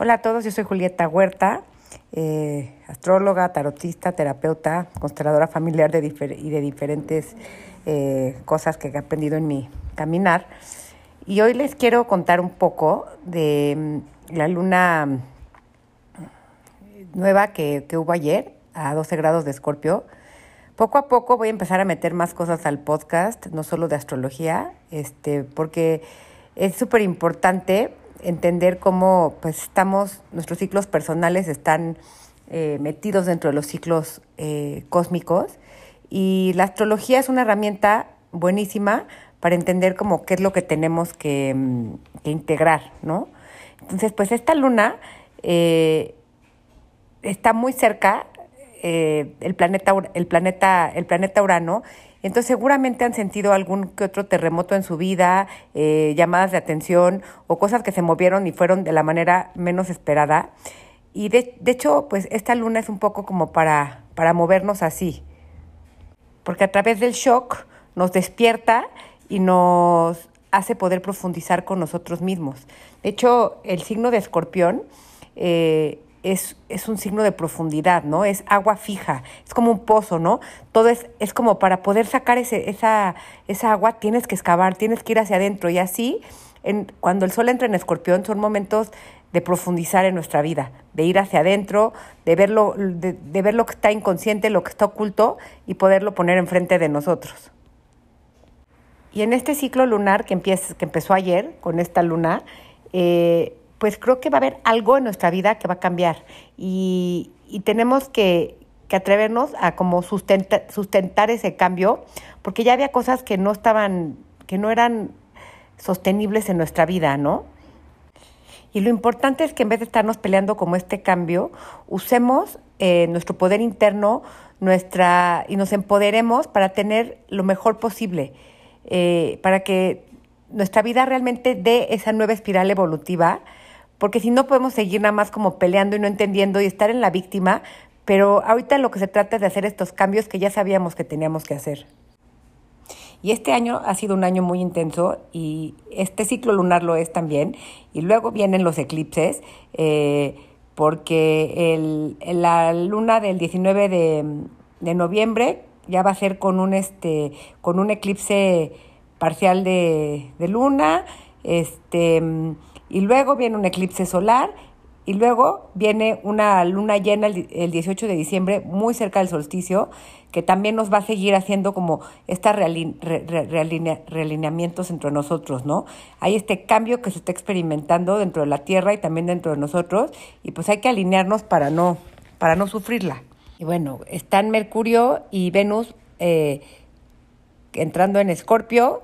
Hola a todos, yo soy Julieta Huerta, eh, astróloga, tarotista, terapeuta, consteladora familiar de y de diferentes eh, cosas que he aprendido en mi caminar. Y hoy les quiero contar un poco de mm, la luna nueva que, que hubo ayer a 12 grados de Escorpio. Poco a poco voy a empezar a meter más cosas al podcast, no solo de astrología, este, porque es súper importante entender cómo pues estamos, nuestros ciclos personales están eh, metidos dentro de los ciclos eh, cósmicos y la astrología es una herramienta buenísima para entender cómo qué es lo que tenemos que, mm, integrar, ¿no? Entonces, pues esta luna eh, está muy cerca el planeta el planeta el planeta Urano entonces seguramente han sentido algún que otro terremoto en su vida, eh, llamadas de atención o cosas que se movieron y fueron de la manera menos esperada. Y de, de hecho, pues esta luna es un poco como para, para movernos así, porque a través del shock nos despierta y nos hace poder profundizar con nosotros mismos. De hecho, el signo de escorpión eh, es, es, un signo de profundidad, ¿no? Es agua fija, es como un pozo, ¿no? Todo es, es como para poder sacar ese, esa, esa agua tienes que excavar, tienes que ir hacia adentro y así, en, cuando el sol entra en escorpión, son momentos de profundizar en nuestra vida, de ir hacia adentro, de verlo, de, de ver lo que está inconsciente, lo que está oculto y poderlo poner enfrente de nosotros. Y en este ciclo lunar que, empieza, que empezó ayer, con esta luna, eh, pues creo que va a haber algo en nuestra vida que va a cambiar y, tenemos que, atrevernos a como sustentar ese cambio, porque ya había cosas que no estaban, que no eran sostenibles en nuestra vida, ¿no? Y lo importante es que en vez de estarnos peleando como este cambio, usemos eh, nuestro poder interno nuestra, y nos empoderemos para tener lo mejor posible, eh, para que nuestra vida realmente dé esa nueva espiral evolutiva porque si no podemos seguir nada más como peleando y no entendiendo y estar en la víctima, pero ahorita lo que se trata es de hacer estos cambios que ya sabíamos que teníamos que hacer. Y este año ha sido un año muy intenso y este ciclo lunar lo es también. Y luego vienen los eclipses, eh, porque el, la luna del 19 de, de, noviembre ya va a ser con un, este, con un eclipse parcial de, de luna. Este, y luego viene un eclipse solar y luego viene una luna llena el 18 de diciembre, muy cerca del solsticio, que también nos va a seguir haciendo como estos realineamientos entre nosotros, ¿no? Hay este cambio que se está experimentando dentro de la Tierra y también dentro de nosotros, y pues hay que alinearnos para no, para no sufrirla. Y bueno, están Mercurio y Venus eh, entrando en Escorpio,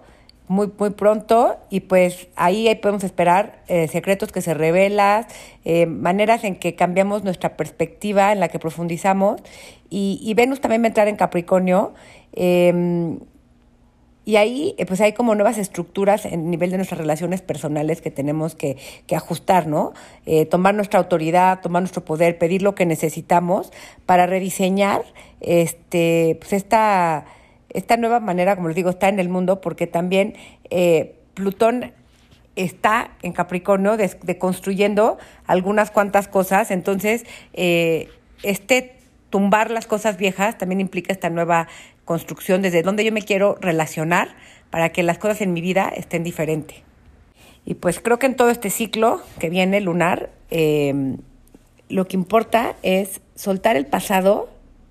muy, muy pronto y pues ahí, podemos esperar eh, secretos que se revelan, eh, maneras en que cambiamos nuestra perspectiva, en la que profundizamos y, y Venus también va a entrar en Capricornio em, y ahí eh, pues hay como nuevas estructuras en nivel de nuestras relaciones personales que tenemos que, que ajustar, ¿no? tomar nuestra autoridad, tomar nuestro poder, pedir lo que necesitamos para rediseñar este, pues esta esta nueva manera, como les digo, está en el mundo porque también eh, Plutón está en Capricornio de, construyendo algunas cuantas cosas. Entonces, eh, este tumbar las cosas viejas también implica esta nueva construcción desde donde yo me quiero relacionar para que las cosas en mi vida estén diferentes. Y pues creo que en todo este ciclo que viene lunar, eh, lo que importa es soltar el pasado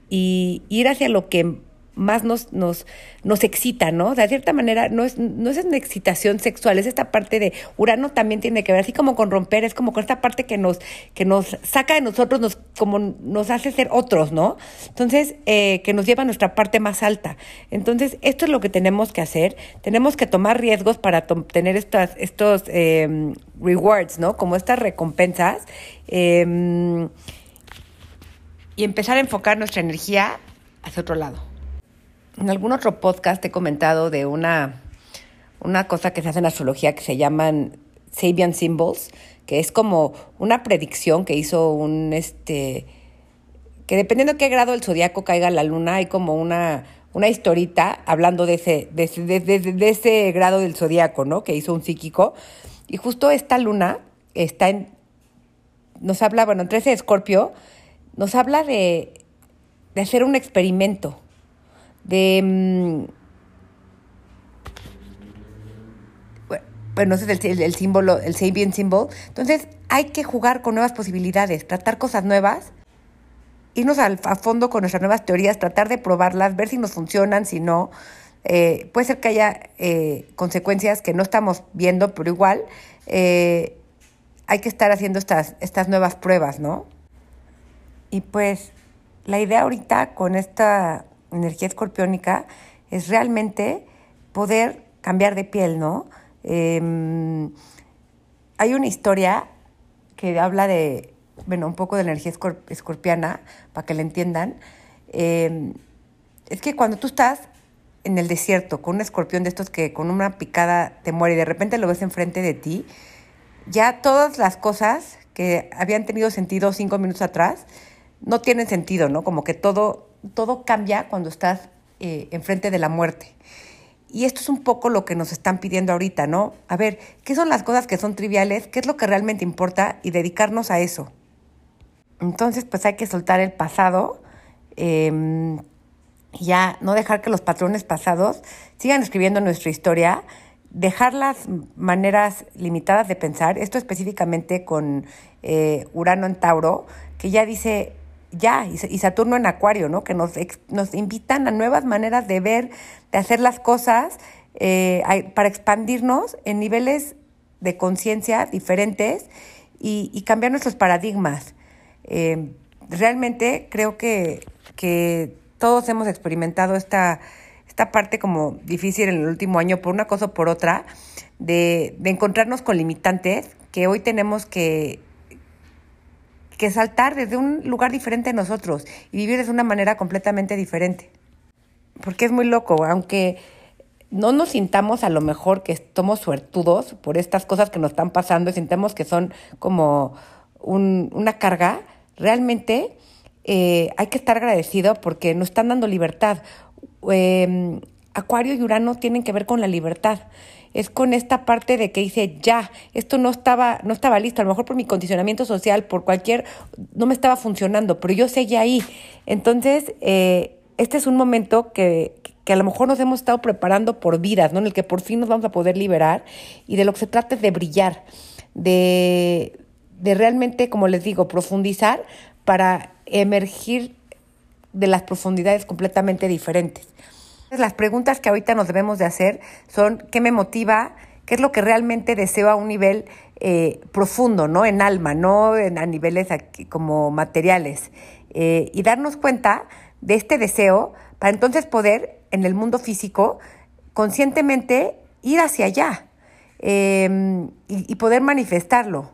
y ir hacia lo que más nos, nos, nos excita, ¿no? De cierta manera, no es, no es una excitación sexual, es esta parte de Urano también tiene que ver, así como con romper, es como con esta parte que nos, que nos saca de nosotros, nos, como nos hace ser otros, ¿no? Entonces, eh, que nos lleva a nuestra parte más alta. Entonces, esto es lo que tenemos que hacer. Tenemos que tomar riesgos para tener estas, estos eh, rewards, ¿no? Como estas recompensas. Eh, y empezar a enfocar nuestra energía hacia otro lado. En algún otro podcast he comentado de una, una cosa que se hace en astrología que se llaman Sabian Symbols, que es como una predicción que hizo un, este, que dependiendo de qué grado del zodiaco caiga la luna, hay como una, una historita hablando de ese, de, de, de, ese grado del zodiaco, ¿no? Que hizo un psíquico. Y justo esta luna está en, nos habla, bueno, 13 de Escorpio, nos habla de, de hacer un experimento, de... Mm, bueno, ese es el, el símbolo, el Sabian Symbol. Entonces, hay que jugar con nuevas posibilidades, tratar cosas nuevas, irnos al, a fondo con nuestras nuevas teorías, tratar de probarlas, ver si nos funcionan, si no. Eh, puede ser que haya eh, consecuencias que no estamos viendo, pero igual eh, hay que estar haciendo estas, estas nuevas pruebas, ¿no? Y pues la idea ahorita con esta energía escorpiónica es realmente poder cambiar de piel, ¿no? Em, hay una historia que habla de, bueno, un poco de la energía escorpiana, para que la entiendan. Em, es que cuando tú estás en el desierto con un escorpión de estos que con una picada te muere y de repente lo ves enfrente de ti, ya todas las cosas que habían tenido sentido cinco minutos atrás no tienen sentido, ¿no? Como que todo, todo cambia cuando estás eh, enfrente de la muerte. Y esto es un poco lo que nos están pidiendo ahorita, ¿no? A ver, ¿qué son las cosas que son triviales? ¿Qué es lo que realmente importa? Y dedicarnos a eso. Entonces, pues hay que soltar el pasado. Eh, ya no dejar que los patrones pasados sigan escribiendo nuestra historia, dejar las maneras limitadas de pensar, esto específicamente con eh, Urano en Tauro, que ya dice ya, y Saturno en Acuario, ¿no? que nos, nos invitan a nuevas maneras de ver, de hacer las cosas, eh, para expandirnos en niveles de conciencia diferentes y, cambiar nuestros paradigmas. Eh, realmente creo que, que todos hemos experimentado esta, esta parte como difícil en el último año por una cosa o por otra, de, encontrarnos con limitantes que hoy tenemos que, que saltar desde un lugar diferente de nosotros y vivir de una manera completamente diferente. Porque es muy loco, aunque no nos sintamos a lo mejor que estamos suertudos por estas cosas que nos están pasando y sintamos que son como una carga, realmente eh, hay que estar agradecido porque nos están dando libertad. Em, Acuario y Urano tienen que ver con la libertad. Es con esta parte de que dice, ya, esto no estaba, no estaba listo, a lo mejor por mi condicionamiento social, por cualquier, no me estaba funcionando, pero yo seguía ahí. Entonces, eh, este es un momento que, que a lo mejor nos hemos estado preparando por vidas, ¿no? En el que por fin nos vamos a poder liberar y de lo que se trata es de brillar, de, de realmente, como les digo, profundizar para emergir de las profundidades completamente diferentes. Las preguntas que ahorita nos debemos de hacer son ¿qué me motiva? ¿Qué es lo que realmente deseo a un nivel eh, profundo, ¿no? En alma, no en, a niveles como materiales. Eh, y darnos cuenta de este deseo para entonces poder, en el mundo físico, conscientemente ir hacia allá eh, y poder manifestarlo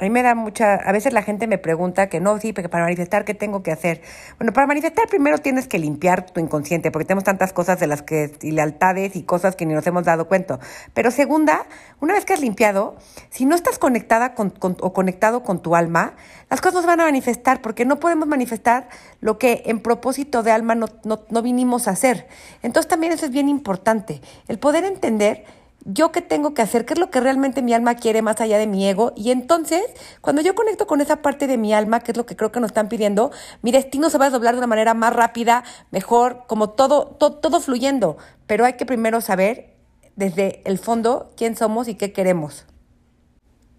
a mí me da mucha, a veces la gente me pregunta que no, sí, porque para manifestar, ¿qué tengo que hacer? Bueno, para manifestar primero tienes que limpiar tu inconsciente, porque tenemos tantas cosas de las que, y lealtades y cosas que ni nos hemos dado cuenta. Pero segunda, una vez que has limpiado, si no estás conectada con, o conectado con tu alma, las cosas van a manifestar, porque no podemos manifestar lo que en propósito de alma no, no, no vinimos a hacer. Entonces también eso es bien importante, el poder entender yo qué tengo que hacer, qué es lo que realmente mi alma quiere más allá de mi ego. Y entonces, cuando yo conecto con esa parte de mi alma, que es lo que creo que nos están pidiendo, mi destino se va a doblar de una manera más rápida, mejor, como todo, todo, todo fluyendo. Pero hay que primero saber desde el fondo quién somos y qué queremos.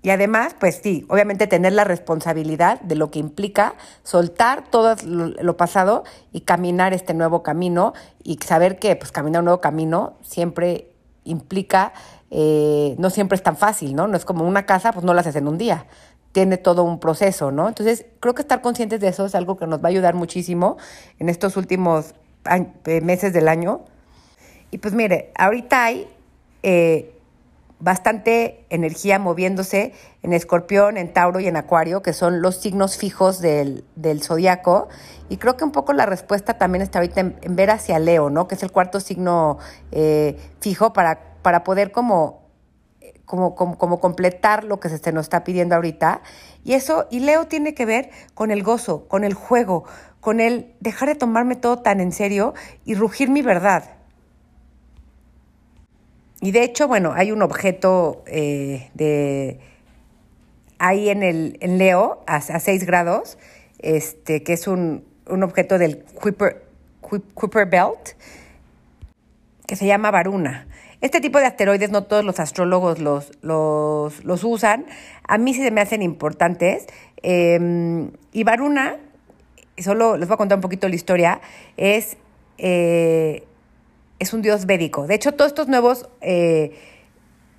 Y además, pues sí, obviamente tener la responsabilidad de lo que implica soltar todo lo, pasado y caminar este nuevo camino y saber que pues caminar un nuevo camino siempre implica, eh, no siempre es tan fácil, ¿no? No es como una casa, pues no la haces en un día. Tiene todo un proceso, ¿no? Entonces, creo que estar conscientes de eso es algo que nos va a ayudar muchísimo en estos últimos eh, meses del año. Y pues mire, ahorita hay eh, bastante energía moviéndose en Escorpión, en Tauro y en Acuario, que son los signos fijos del, del zodiaco. Y creo que un poco la respuesta también está ahorita en, ver hacia Leo, ¿no? Que es el cuarto signo eh, fijo para, para poder como, como, como, completar lo que se nos está pidiendo ahorita. Y eso, y Leo tiene que ver con el gozo, con el juego, con el dejar de tomarme todo tan en serio y rugir mi verdad. Y de hecho, bueno, hay un objeto eh, de ahí en el en Leo a, a 6 grados, este, que es un, un objeto del Kuiper, Kuiper Belt, que se llama Varuna. Este tipo de asteroides no todos los astrólogos los, los, los usan. A mí sí se me hacen importantes. Eh, y Varuna, solo les voy a contar un poquito la historia, es, eh, es un dios védico. De hecho, todos estos nuevos eh,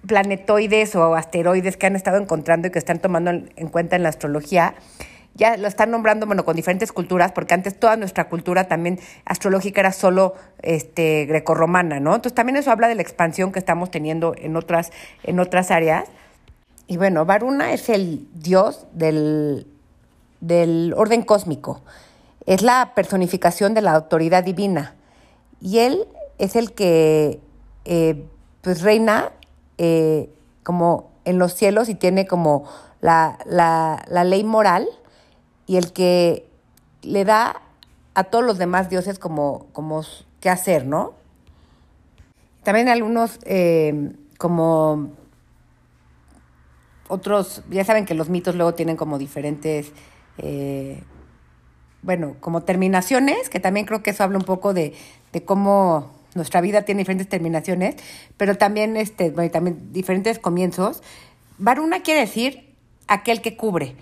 planetoides o asteroides que han estado encontrando y que están tomando en cuenta en la astrología, ya lo están nombrando, bueno, con diferentes culturas, porque antes toda nuestra cultura también astrológica era solo este, grecorromana, ¿no? Entonces también eso habla de la expansión que estamos teniendo en otras, en otras áreas. Y bueno, Varuna es el dios del, del orden cósmico, es la personificación de la autoridad divina. Y él es el que eh, pues reina eh, como en los cielos y tiene como la, la, la ley moral y el que le da a todos los demás dioses como, como qué hacer, ¿no? También algunos eh, como otros, ya saben que los mitos luego tienen como diferentes, bueno, como terminaciones, que también creo que eso habla un poco de, de cómo nuestra vida tiene diferentes terminaciones, pero también, este, bueno, también diferentes comienzos. Varuna quiere decir aquel que cubre.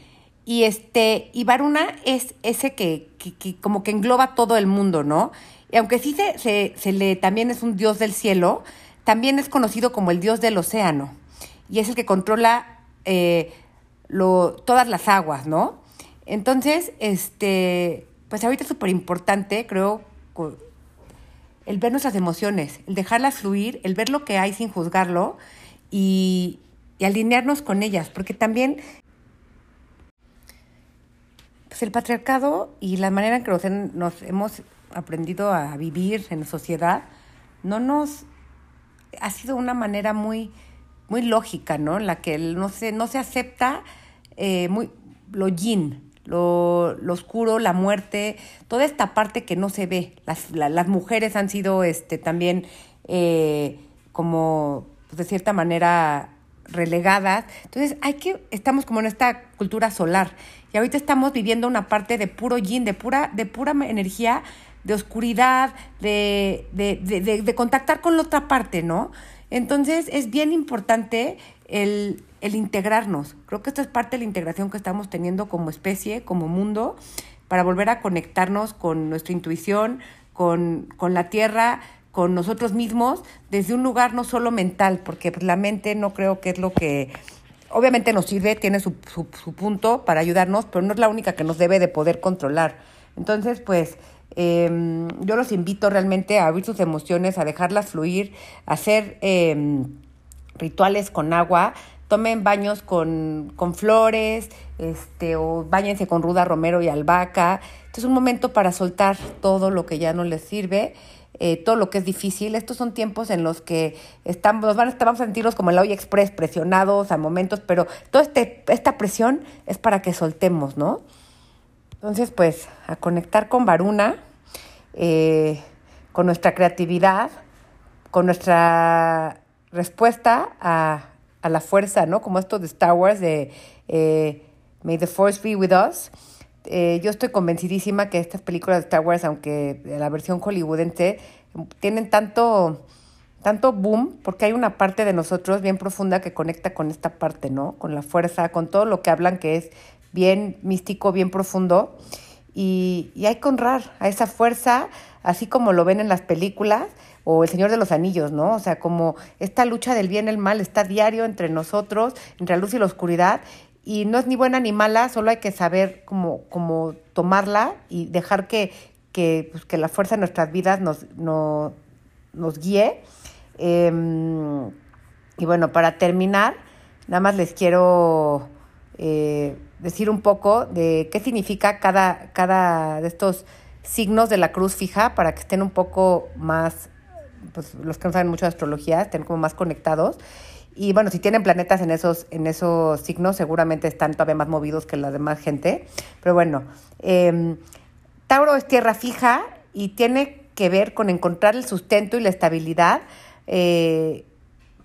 Y este, y Varuna es ese que, que, como que engloba todo el mundo, ¿no? Y aunque sí se, se, se, le también es un dios del cielo, también es conocido como el dios del océano. Y es el que controla eh, lo, todas las aguas, ¿no? Entonces, este, pues ahorita es súper importante, creo, el ver nuestras emociones, el dejarlas fluir, el ver lo que hay sin juzgarlo y, y alinearnos con ellas, porque también pues el patriarcado y la manera en que nos, hemos aprendido a vivir en sociedad no nos ha sido una manera muy muy lógica, ¿no? La que no se, no se acepta eh, muy, lo yin, lo, lo, oscuro, la muerte, toda esta parte que no se ve. Las, la, las mujeres han sido este, también eh, como, pues, de cierta manera, relegadas. Entonces, hay que, estamos como en esta cultura solar. Y ahorita estamos viviendo una parte de puro yin, de pura, de pura energía, de oscuridad, de, de, de, de contactar con la otra parte, ¿no? Entonces, es bien importante el, el integrarnos. Creo que esta es parte de la integración que estamos teniendo como especie, como mundo, para volver a conectarnos con nuestra intuición, con, con la tierra, con nosotros mismos desde un lugar no solo mental, porque pues, la mente no creo que es lo que obviamente nos sirve, tiene su, su, punto para ayudarnos, pero no es la única que nos debe de poder controlar. Entonces, pues eh, yo los invito realmente a abrir sus emociones, a dejarlas fluir, a hacer eh, rituales con agua, tomen baños con, con flores, este, o bañense con ruda romero y albahaca. Este es un momento para soltar todo lo que ya no les sirve eh, todo lo que es difícil. Estos son tiempos en los que estamos, van, vamos a sentirnos como el hoy express, presionados a momentos, pero toda este, esta presión es para que soltemos, ¿no? Entonces, pues, a conectar con Varuna, eh, con nuestra creatividad, con nuestra respuesta a, a, la fuerza, ¿no? Como esto de Star Wars, de eh, May the Force be with us. Eh, yo estoy convencidísima que estas películas de Star Wars, aunque la versión hollywoodense, tienen tanto, tanto boom, porque hay una parte de nosotros bien profunda que conecta con esta parte, ¿no? Con la fuerza, con todo lo que hablan que es bien místico, bien profundo. Y, y hay que honrar a esa fuerza, así como lo ven en las películas o El Señor de los Anillos, ¿no? O sea, como esta lucha del bien y el mal está diario entre nosotros, entre la luz y la oscuridad, y no es ni buena ni mala, solo hay que saber cómo, cómo tomarla y dejar que, que, pues, que la fuerza de nuestras vidas nos, no, nos guíe. Eh, y bueno, para terminar, nada más les quiero eh, decir un poco de qué significa cada, cada de estos signos de la cruz fija para que estén un poco más, pues los que no saben mucho de astrología, estén como más conectados. Y bueno, si tienen planetas en esos, en esos signos, seguramente están todavía más movidos que la demás gente. Pero bueno, eh, Tauro es tierra fija y tiene que ver con encontrar el sustento y la estabilidad eh,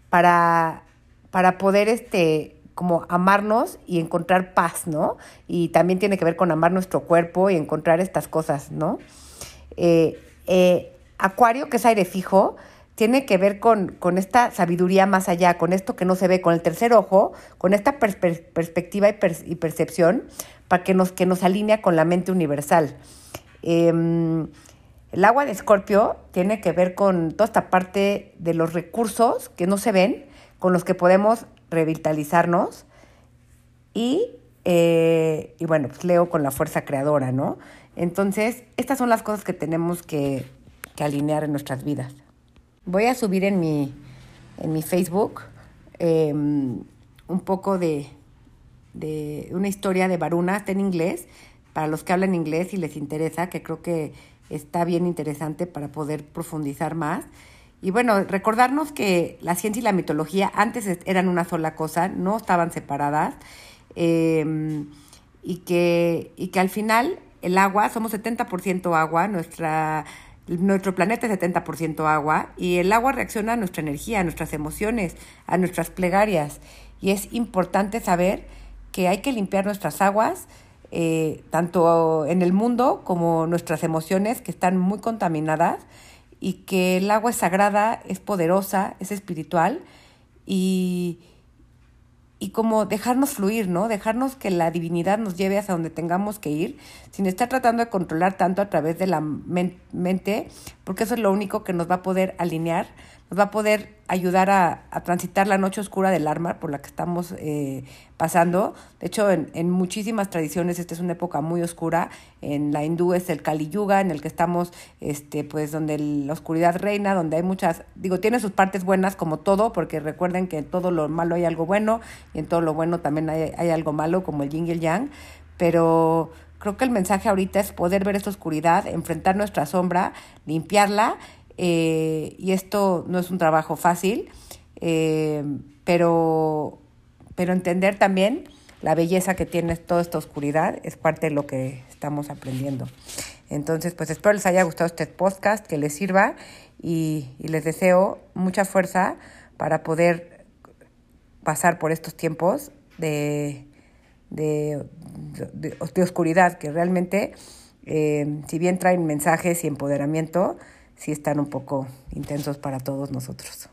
para, para poder este, como amarnos y encontrar paz, ¿no? Y también tiene que ver con amar nuestro cuerpo y encontrar estas cosas, ¿no? Eh, eh, acuario, que es aire fijo, tiene que ver con, con, esta sabiduría más allá, con esto que no se ve, con el tercer ojo, con esta perspectiva y, percepción para que nos, que nos alinea con la mente universal. Em, el agua de Escorpio tiene que ver con toda esta parte de los recursos que no se ven, con los que podemos revitalizarnos y, eh, y bueno, pues leo con la fuerza creadora, ¿no? Entonces, estas son las cosas que tenemos que, que alinear en nuestras vidas. Voy a subir en mi, en mi Facebook em, un poco de, de una historia de Varuna, está en inglés, para los que hablan inglés y les interesa, que creo que está bien interesante para poder profundizar más. Y bueno, recordarnos que la ciencia y la mitología antes eran una sola cosa, no estaban separadas, em, y, que, y que al final el agua, somos 70% agua, nuestra nuestro planeta es 70% agua y el agua reacciona a nuestra energía, a nuestras emociones, a nuestras plegarias. Y es importante saber que hay que limpiar nuestras aguas, eh, tanto en el mundo como nuestras emociones que están muy contaminadas y que el agua es sagrada, es poderosa, es espiritual y, y como dejarnos fluir, ¿no? Dejarnos que la divinidad nos lleve hacia donde tengamos que ir, sin estar tratando de controlar tanto a través de la mente, porque eso es lo único que nos va a poder alinear nos va a poder ayudar a, transitar la noche oscura del arma por la que estamos eh, pasando. De hecho, en, muchísimas tradiciones esta es una época muy oscura. En la hindú es el Kali Yuga, en el que estamos, este, pues, donde la oscuridad reina, donde hay muchas, digo, tiene sus partes buenas como todo, porque recuerden que en todo lo malo hay algo bueno y en todo lo bueno también hay, hay algo malo, como el yin y el yang. Pero creo que el mensaje ahorita es poder ver esta oscuridad, enfrentar nuestra sombra, limpiarla eh, y esto no es un trabajo fácil, eh, pero, pero entender también la belleza que tiene toda esta oscuridad es parte de lo que estamos aprendiendo. Entonces, pues espero les haya gustado este podcast, que les sirva y, les deseo mucha fuerza para poder pasar por estos tiempos de, de, de, oscuridad, que realmente, eh, si bien traen mensajes y empoderamiento, sí están un poco intensos para todos nosotros.